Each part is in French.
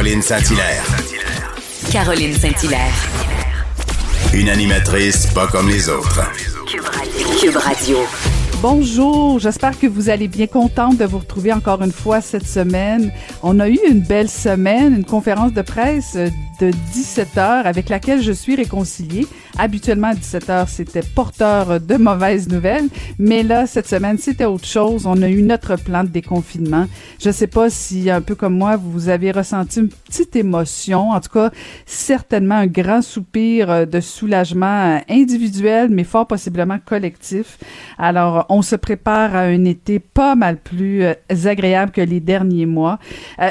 Caroline Saint-Hilaire. Caroline Saint-Hilaire. Une animatrice pas comme les autres. Cube Radio. Bonjour, j'espère que vous allez bien contente de vous retrouver encore une fois cette semaine. On a eu une belle semaine, une conférence de presse de 17 heures avec laquelle je suis réconciliée. Habituellement, à 17 heures, c'était porteur de mauvaises nouvelles, mais là, cette semaine, c'était autre chose. On a eu notre plan de déconfinement. Je sais pas si, un peu comme moi, vous avez ressenti une petite émotion, en tout cas, certainement un grand soupir de soulagement individuel, mais fort possiblement collectif. Alors, on se prépare à un été pas mal plus agréable que les derniers mois.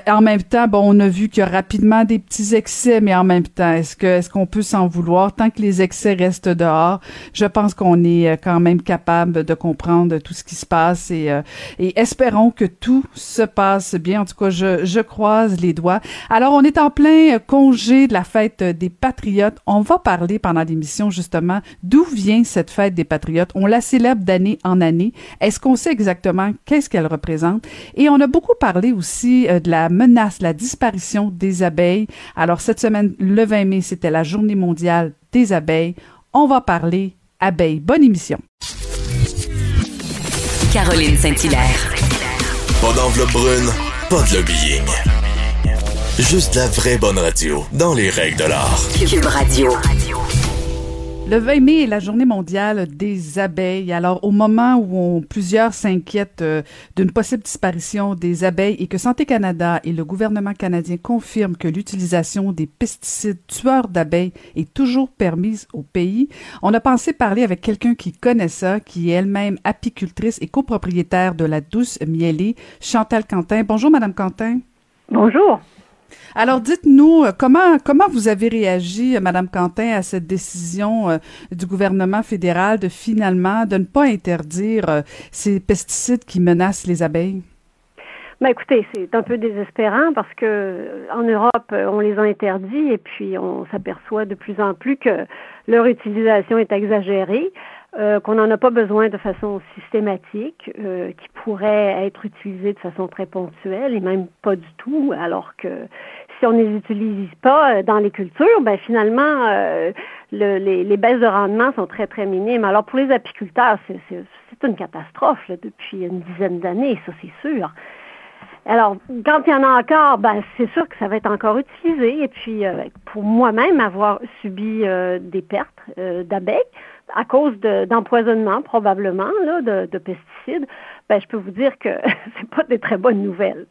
en même temps, bon, on a vu qu'il y a rapidement des petits excès mais en même temps, est-ce que est-ce qu'on peut s'en vouloir? Tant que les excès restent dehors Je pense qu'on est quand même capable de comprendre tout ce qui se passe et, et espérons que tout se passe bien. En tout cas, je, je croise les doigts. Alors, on est en plein congé de la fête des Patriotes. On va parler pendant l'émission justement d'où vient cette fête des Patriotes. On la célèbre d'année en année. Est-ce qu'on sait exactement qu'est-ce qu'elle représente? Et on a beaucoup parlé aussi de la menace, la disparition des abeilles. Alors cette semaine le 20 mai, c'était la journée mondiale des abeilles. On va parler abeilles. Bonne émission. Caroline Saint-Hilaire. Pas d'enveloppe brune, pas de lobbying. Juste la vraie bonne radio, dans les règles de l'art. Cube Radio. Le 20 mai est la journée mondiale des abeilles. Alors, au moment où plusieurs s'inquiètent euh, d'une possible disparition des abeilles et que Santé Canada et le gouvernement canadien confirment que l'utilisation des pesticides tueurs d'abeilles est toujours permise au pays, on a pensé parler avec quelqu'un qui connaît ça, qui est elle-même apicultrice et copropriétaire de la Douce Mielée, Chantal Quentin. Bonjour, Madame Quentin. Bonjour. Alors, dites-nous, comment, comment vous avez réagi, Madame Quentin, à cette décision euh, du gouvernement fédéral de finalement de ne pas interdire euh, ces pesticides qui menacent les abeilles? Ben écoutez, c'est un peu désespérant parce que en Europe, on les a interdits et puis on s'aperçoit de plus en plus que leur utilisation est exagérée. Euh, qu'on n'en a pas besoin de façon systématique, euh, qui pourrait être utilisé de façon très ponctuelle et même pas du tout, alors que si on ne les utilise pas dans les cultures, ben finalement, euh, le, les, les, baisses de rendement sont très, très minimes. Alors pour les apiculteurs, c'est une catastrophe là, depuis une dizaine d'années, ça c'est sûr. Alors, quand il y en a encore, ben, c'est sûr que ça va être encore utilisé. Et puis, euh, pour moi-même, avoir subi euh, des pertes euh, d'abeilles à cause d'empoisonnement, probablement, là, de, de, pesticides, ben, je peux vous dire que c'est pas des très bonnes nouvelles.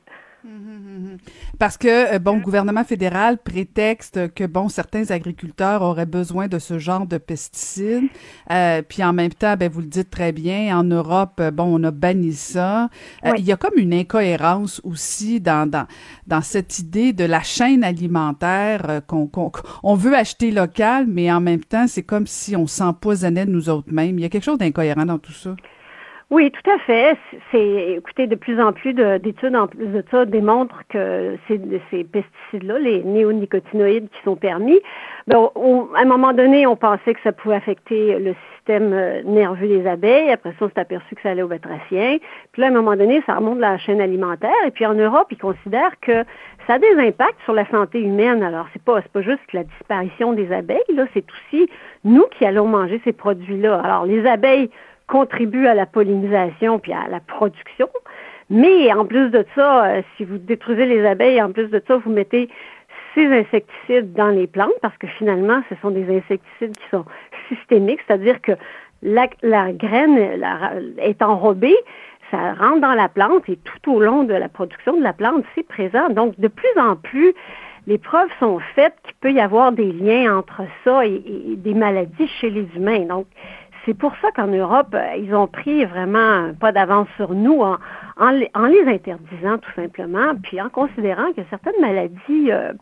Parce que, bon, le gouvernement fédéral prétexte que, bon, certains agriculteurs auraient besoin de ce genre de pesticides. Euh, puis en même temps, ben, vous le dites très bien, en Europe, bon, on a banni ça. Euh, oui. Il y a comme une incohérence aussi dans, dans, dans cette idée de la chaîne alimentaire euh, qu'on qu on veut acheter local, mais en même temps, c'est comme si on s'empoisonnait de nous autres mêmes. Il y a quelque chose d'incohérent dans tout ça. Oui, tout à fait. C'est, écoutez, de plus en plus d'études en plus de ça démontrent que ces, pesticides-là, les néonicotinoïdes qui sont permis, ben, on, à un moment donné, on pensait que ça pouvait affecter le système nerveux des abeilles. Après ça, on s'est aperçu que ça allait aux batraciens. Puis là, à un moment donné, ça remonte la chaîne alimentaire. Et puis en Europe, ils considèrent que ça a des impacts sur la santé humaine. Alors, c'est pas, c'est pas juste la disparition des abeilles, là, c'est aussi nous qui allons manger ces produits-là. Alors, les abeilles contribuent à la pollinisation puis à la production. Mais en plus de ça, euh, si vous détruisez les abeilles, en plus de ça, vous mettez ces insecticides dans les plantes parce que finalement, ce sont des insecticides qui sont systémiques, c'est-à-dire que la, la graine est enrobée, ça rentre dans la plante et tout au long de la production de la plante, c'est présent. Donc, de plus en plus, les preuves sont faites qu'il peut y avoir des liens entre ça et, des maladies chez les humains. Donc, c'est pour ça qu'en Europe, euh, ils ont pris vraiment pas d'avance sur nous en, les interdisant tout simplement, puis en considérant que certaines maladies euh,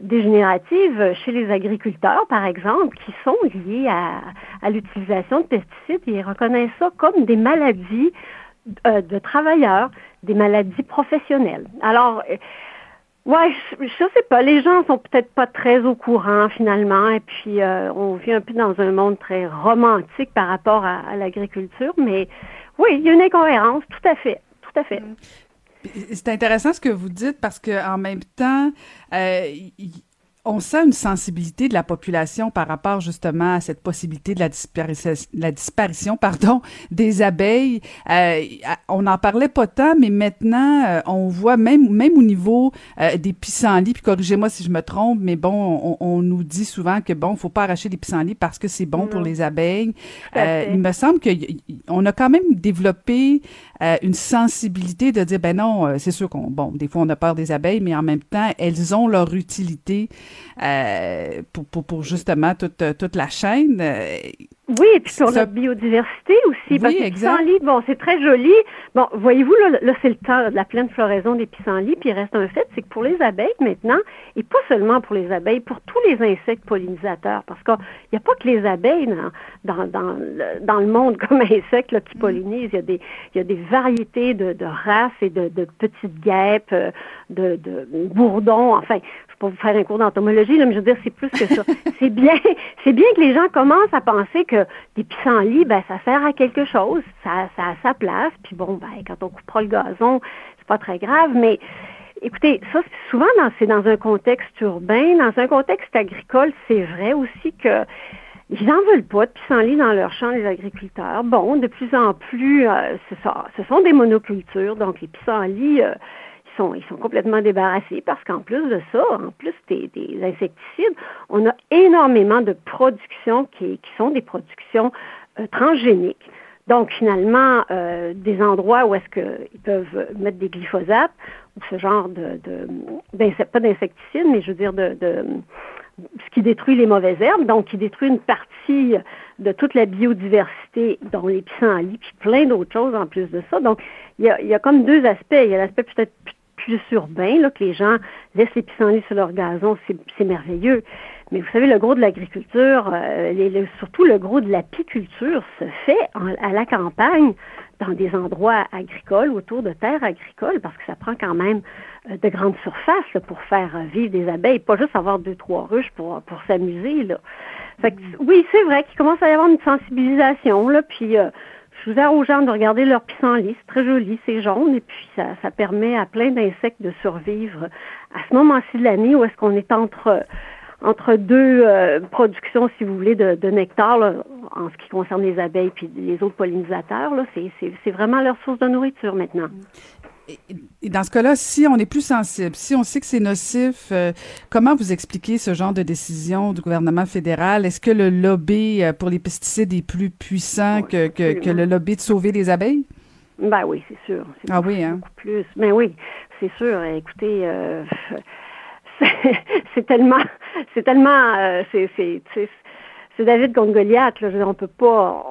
dégénératives chez les agriculteurs, par exemple, qui sont liées à, l'utilisation de pesticides, ils reconnaissent ça comme des maladies euh, de travailleurs, des maladies professionnelles. Alors, ouais, je, je, sais pas, les gens sont peut-être pas très au courant finalement, et puis euh, on vit un peu dans un monde très romantique par rapport à, l'agriculture, mais oui, il y a une incohérence, tout à fait, tout à fait. C'est intéressant ce que vous dites parce que en même temps, euh, on sent une sensibilité de la population par rapport justement à cette possibilité de la disparition, la disparition pardon, des abeilles. Euh, on n'en parlait pas tant, mais maintenant, euh, on voit même, même au niveau euh, des pissenlits, puis corrigez-moi si je me trompe, mais bon, on, nous dit souvent que bon, faut pas arracher les pissenlits parce que c'est bon pour les abeilles. il me semble qu'on a quand même développé une sensibilité de dire, ben non, c'est sûr qu'on, bon, des fois on a peur des abeilles, mais en même temps, elles ont leur utilité euh, pour, pour, pour, justement toute, toute la chaîne. Euh, oui, et puis sur la biodiversité aussi. Oui, exact. Pissenlit, bon, c'est très joli. Bon, voyez-vous, là, là c'est le temps de la pleine floraison des pissenlits, puis il reste un fait, c'est que pour les abeilles maintenant, et pas seulement pour les abeilles, pour tous les insectes pollinisateurs, parce qu'il n'y a pas que les abeilles dans, dans, dans, le, dans le monde comme insectes là, qui mm. pollinisent. Il y a des, il y a des variétés de, de races et de, de petites guêpes, euh, de, de bourdons, enfin, pour vous faire un cours d'entomologie, mais je veux dire, c'est plus que ça. c'est bien, c'est bien que les gens commencent à penser que des pissenlits, ben, ça sert à quelque chose, ça, ça a sa place, puis bon, ben, quand on coupera le gazon, c'est pas très grave, mais écoutez, ça, souvent, c'est dans un contexte urbain, dans un contexte agricole, c'est vrai aussi que ils n'en veulent pas de pissenlits dans leur champ, les agriculteurs. Bon, de plus en plus, euh, ça, ce sont des monocultures, donc les pissenlits, euh, ils sont complètement débarrassés parce qu'en plus de ça, en plus des, insecticides, on a énormément de productions qui, sont des productions euh, transgéniques. Donc finalement, euh, des endroits où est-ce qu'ils peuvent mettre des glyphosates ou ce genre de, de pas d'insecticides, mais je veux dire de, de ce qui détruit les mauvaises herbes, donc qui détruit une partie de toute la biodiversité, dont les pissenlits, puis plein d'autres choses en plus de ça. Donc, il y a, il y a comme deux aspects. Il y a l'aspect peut-être plus urbain, là, que les gens laissent les pissenlits sur leur gazon, c'est merveilleux. Mais vous savez, le gros de l'agriculture, euh, surtout le gros de l'apiculture, se fait à la campagne, dans des endroits agricoles, autour de terres agricoles, parce que ça prend quand même euh, de grandes surfaces pour faire euh, vivre des abeilles, pas juste avoir deux, trois ruches pour, pour s'amuser. Là. Fait que, oui, c'est vrai qu'il commence à y avoir une sensibilisation, là, puis je vous aux gens de regarder leur pissenlit. C'est très joli, c'est jaune et puis ça, ça permet à plein d'insectes de survivre à ce moment-ci de l'année où est-ce qu'on est entre entre deux euh, productions, si vous voulez, de, de nectar là, en ce qui concerne les abeilles puis les autres pollinisateurs. C'est vraiment leur source de nourriture maintenant. Et dans ce cas-là, si on est plus sensible, si on sait que c'est nocif, euh, comment vous expliquez ce genre de décision du gouvernement fédéral? Est-ce que le lobby euh, pour les pesticides est plus puissant que, que, le lobby de sauver les abeilles? Ben oui, c'est sûr. Ah oui, hein? Beaucoup plus. Ben oui, c'est sûr. Écoutez, euh, c'est tellement, c'est tellement, c'est, c'est David contre Goliath. Là. on peut pas,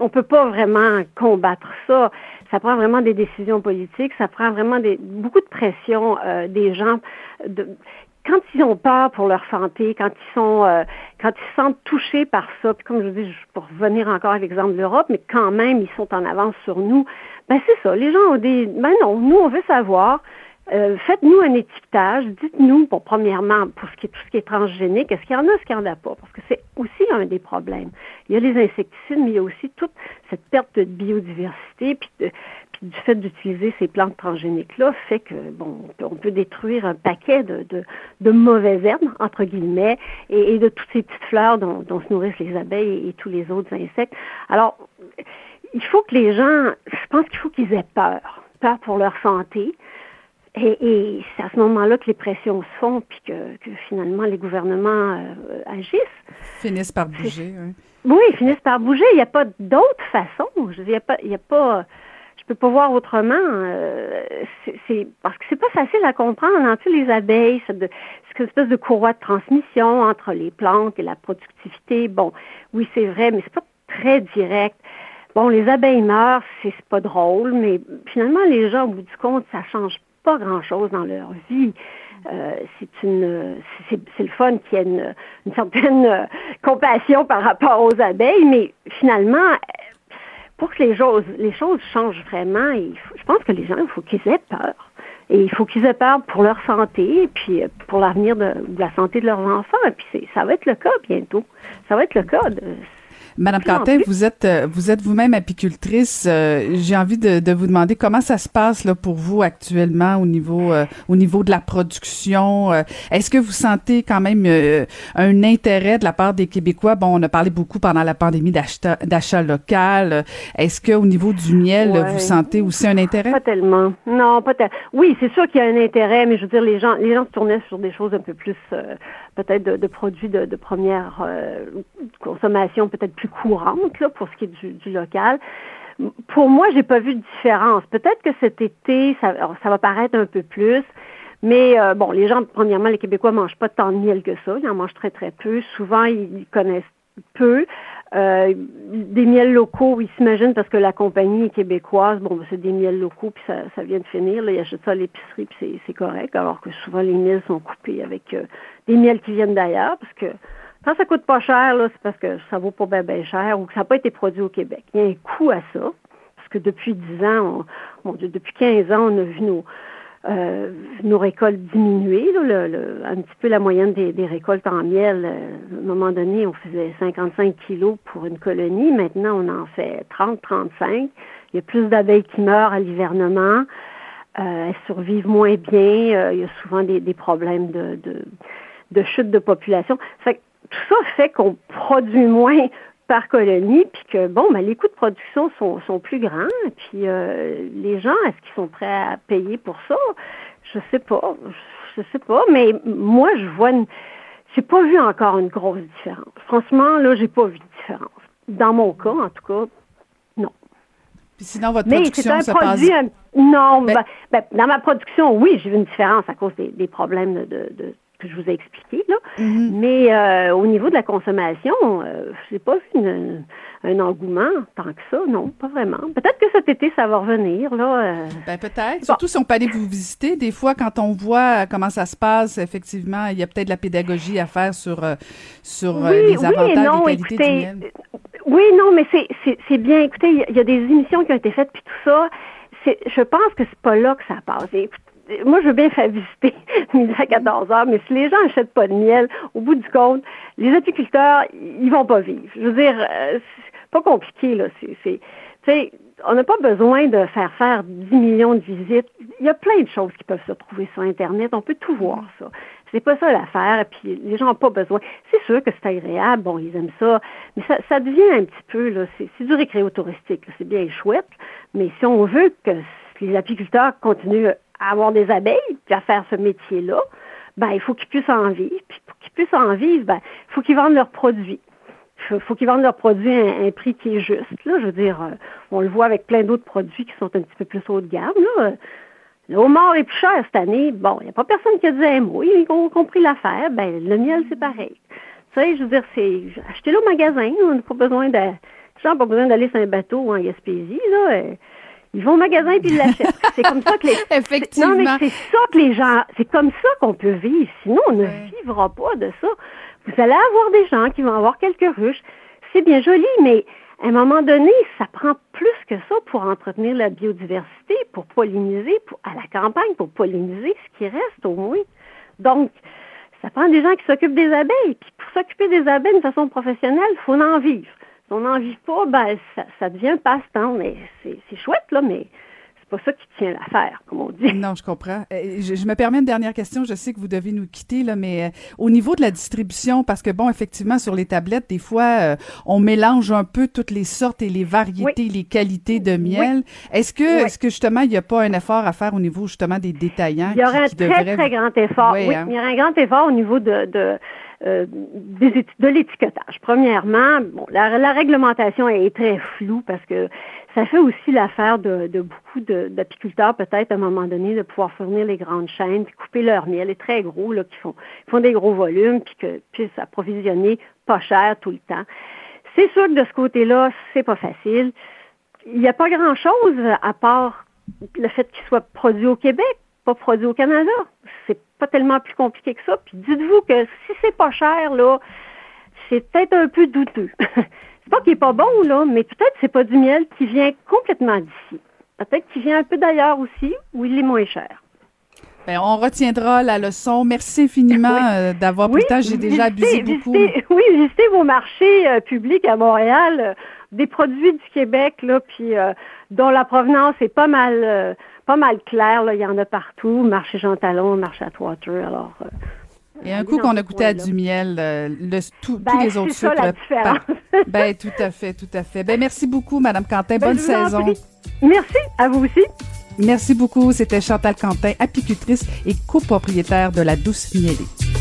on peut pas vraiment combattre ça. Ça prend vraiment des décisions politiques. Ça prend vraiment des, beaucoup de pression euh, des gens. De, quand ils ont peur pour leur santé, quand ils sont, euh, quand ils se sentent touchés par ça, puis comme je vous dis, pour revenir encore à l'exemple de l'Europe, mais quand même ils sont en avance sur nous, ben c'est ça. Les gens ont des, ben non, nous on veut savoir. Euh, faites-nous un étiquetage, dites-nous, bon, premièrement, pour ce qui est, tout ce qui est transgénique, est-ce qu'il y en a, est-ce qu'il n'y en a pas? Parce que c'est aussi un des problèmes. Il y a les insecticides, mais il y a aussi toute cette perte de biodiversité, puis, de, du fait d'utiliser ces plantes transgéniques-là, fait que, bon, on peut, détruire un paquet de, de, de mauvaises herbes, entre guillemets, et, de toutes ces petites fleurs dont, dont se nourrissent les abeilles et tous les autres insectes. Alors, il faut que les gens, je pense qu'il faut qu'ils aient peur, peur pour leur santé. Et, et c'est à ce moment-là que les pressions se font, puis que, que finalement les gouvernements euh, agissent. Finissent par bouger. Oui. oui, ils finissent par bouger. Il n'y a pas d'autre façon. Je veux dire, il n'y a pas, il y a pas je peux pas voir autrement. Euh, c'est parce que c'est pas facile à comprendre. En plus, les abeilles, c'est une espèce de courroie de transmission entre les plantes et la productivité. Bon, oui, c'est vrai, mais c'est pas très direct. Bon, les abeilles meurent, c'est pas drôle, mais finalement, les gens, au bout du compte, ça change pas grand-chose dans leur vie. Euh, c'est le fun qu'il y ait une, certaine euh, compassion par rapport aux abeilles, mais finalement, pour que les choses, changent vraiment, je pense que les gens, il faut qu'ils aient peur. Et il faut qu'ils aient peur pour leur santé, puis euh, pour l'avenir de, la santé de leurs enfants. Et puis ça va être le cas bientôt. Ça va être le cas. Madame Quentin, vous êtes euh, vous êtes vous-même apicultrice. Euh, j'ai envie de, de, vous demander comment ça se passe là pour vous actuellement au niveau euh, au niveau de la production. Est-ce que vous sentez quand même un intérêt de la part des Québécois? Bon, on a parlé beaucoup pendant la pandémie d'achat local. Est-ce que au niveau du miel, ouais. vous sentez aussi un intérêt? Pas tellement. Non, pas tellement. Oui, c'est sûr qu'il y a un intérêt, mais je veux dire les gens les gens se tournaient sur des choses un peu plus peut-être de, de, produits de, de première consommation, peut-être plus courante là, pour ce qui est du, local. Pour moi, j'ai pas vu de différence. Peut-être que cet été, ça, va paraître un peu plus. Mais euh, bon, les gens, premièrement, les Québécois mangent pas tant de miel que ça. Ils en mangent très, très peu. Souvent, ils connaissent peu. Euh, des miels locaux, ils s'imaginent parce que la compagnie est québécoise, bon, ben, c'est des miels locaux, puis ça, ça vient de finir. Là, ils achètent ça à l'épicerie, puis c'est correct, alors que souvent les miels sont coupés avec euh, des miels qui viennent d'ailleurs, parce que quand ça coûte pas cher, c'est parce que ça vaut pas bien cher ou que ça n'a pas été produit au Québec. Il y a un coût à ça. Parce que depuis 10 ans, on, bon, depuis 15 ans, on a vu nos, euh, nos récoltes diminuer. Là, le, le, un petit peu la moyenne des, des récoltes en miel. Euh, à un moment donné, on faisait 55 kilos pour une colonie. Maintenant, on en fait 30, 35. Il y a plus d'abeilles qui meurent à l'hivernement. Euh, elles survivent moins bien. Euh, il y a souvent des, des problèmes de, de, de chute de population. Fait tout ça fait qu'on produit moins par colonie, puis que, bon, ben, les coûts de production sont, sont plus grands, puis euh, les gens, est-ce qu'ils sont prêts à payer pour ça? Je sais pas, je sais pas, mais moi, je vois une... J'ai pas vu encore une grosse différence. Franchement, là, j'ai pas vu de différence. Dans mon cas, en tout cas, non. Puis sinon, votre mais production c'est un produit, passe... un... non, Ben- ben, ben, dans ma production, oui, j'ai vu une différence à cause des, des problèmes de, de, de que je vous ai expliqué là. Mhm. Mais euh, au niveau de la consommation, euh, j'ai pas vu une, un engouement tant que ça, non, pas vraiment. Peut-être que cet été ça va revenir là. euh. Ben peut-être. Surtout si on peut aller vous visiter. Des fois, quand on voit comment ça se passe, effectivement, il y a peut-être de la pédagogie à faire sur euh, sur Oui, les oui avantages et non, qualités écoutez, du miel. Oui, non, mais c'est bien. Écoutez, il y a- il y, a des émissions qui ont été faites puis tout ça. Je pense que c'est pas là que ça passe. Et, moi, je veux bien faire visiter midi à 14 heures, mais si les gens achètent pas de miel, au bout du compte, les apiculteurs, ils vont pas vivre. Je veux dire, euh, c'est pas compliqué, là. C'est, c'est, on n'a pas besoin de faire faire 10 millions de visites. Il y a plein de choses qui peuvent se trouver sur Internet. On peut tout voir, ça. C'est pas ça l'affaire. Et puis, les gens n'ont pas besoin. C'est sûr que c'est agréable. Bon, ils aiment ça. Mais ça, ça devient un petit peu, là, c'est, c'est du récréo touristique. C'est bien chouette. Mais si on veut que les apiculteurs continuent à avoir des abeilles, puis à faire ce métier-là, ben, il faut qu'ils puissent en vivre. Puis pour qu'ils puissent en vivre, ben, il faut qu'ils vendent leurs produits. Il faut qu'ils vendent leurs produits à un, prix qui est juste. Là, je veux dire, euh, on le voit avec plein d'autres produits qui sont un petit peu plus haut de gamme. Là. Le homard est plus cher cette année. Bon, il n'y a pas personne qui a dit un mot. Ils ont compris l'affaire. Ben, le miel, c'est pareil. Tu sais, je veux dire, c'est achetez-le au magasin. On n'a pas besoin de. Les gens n'ont pas besoin d'aller sur un bateau ou en Gaspésie. Là. Ils vont au magasin puis ils l'achètent. c'est comme ça que les. Effectivement. Non, mais c'est ça que les gens. C'est comme ça qu'on peut vivre. Sinon, on ne Ouais. vivra pas de ça. Vous allez avoir des gens qui vont avoir quelques ruches. C'est bien joli, mais à un moment donné, ça prend plus que ça pour entretenir la biodiversité, pour polliniser, pour, à la campagne, pour polliniser ce qui reste au moins. Donc, ça prend des gens qui s'occupent des abeilles. Puis pour s'occuper des abeilles de façon professionnelle, il faut en vivre. Si on n'en vit pas, ben ça, ça devient passe-temps. Mais c'est c'est chouette, là, mais c'est pas ça qui tient l'affaire, comme on dit. Non, je comprends. Euh, je, je, me permets une dernière question. Je sais que vous devez nous quitter, là, mais euh, au niveau de la distribution, parce que bon, effectivement, sur les tablettes, des fois, euh, on mélange un peu toutes les sortes et les variétés, les qualités de miel. Est-ce que, est-ce que justement, il n'y a pas un effort à faire au niveau justement des détaillants Il y aurait un très très grand effort. Oui, hein? il y aurait un grand effort au niveau de, de euh, de l'étiquetage. Premièrement, bon, la, réglementation est très floue parce que ça fait aussi l'affaire de, de, beaucoup d'apiculteurs, peut-être à un moment donné, de pouvoir fournir les grandes chaînes, puis couper leur miel, les très gros, là, qui font, font des gros volumes, puis que puissent approvisionner pas cher tout le temps. C'est sûr que de ce côté-là, c'est pas facile. Il n'y a pas grand-chose à part le fait qu'il soit produit au Québec, pas produit au Canada. C'est pas tellement plus compliqué que ça. Puis dites-vous que si c'est pas cher, là, c'est peut-être un peu douteux. C'est pas qu'il est pas bon, là, mais peut-être c'est pas du miel qui vient complètement d'ici. Peut-être qu'il vient un peu d'ailleurs aussi, où il est moins cher. Bien, on retiendra la leçon. Merci infiniment euh, d'avoir pris le temps. J'ai déjà abusé beaucoup. oui, visitez vos marchés euh, publics à Montréal, euh, des produits du Québec, là, puis dont la provenance est pas mal, pas mal claire. Là. Il y en a partout. Marché Jean Talon, marché Atwater. Alors, et un coup qu'on a goûté à du miel, euh, le, tous ben, les autres sucres. Ça, ben, tout à fait, tout à fait. Ben, merci beaucoup, Madame Quentin. Ben, Bonne saison. Merci, à vous aussi. Merci beaucoup. C'était Chantal Quentin, apicultrice et copropriétaire de la Douce Miellée.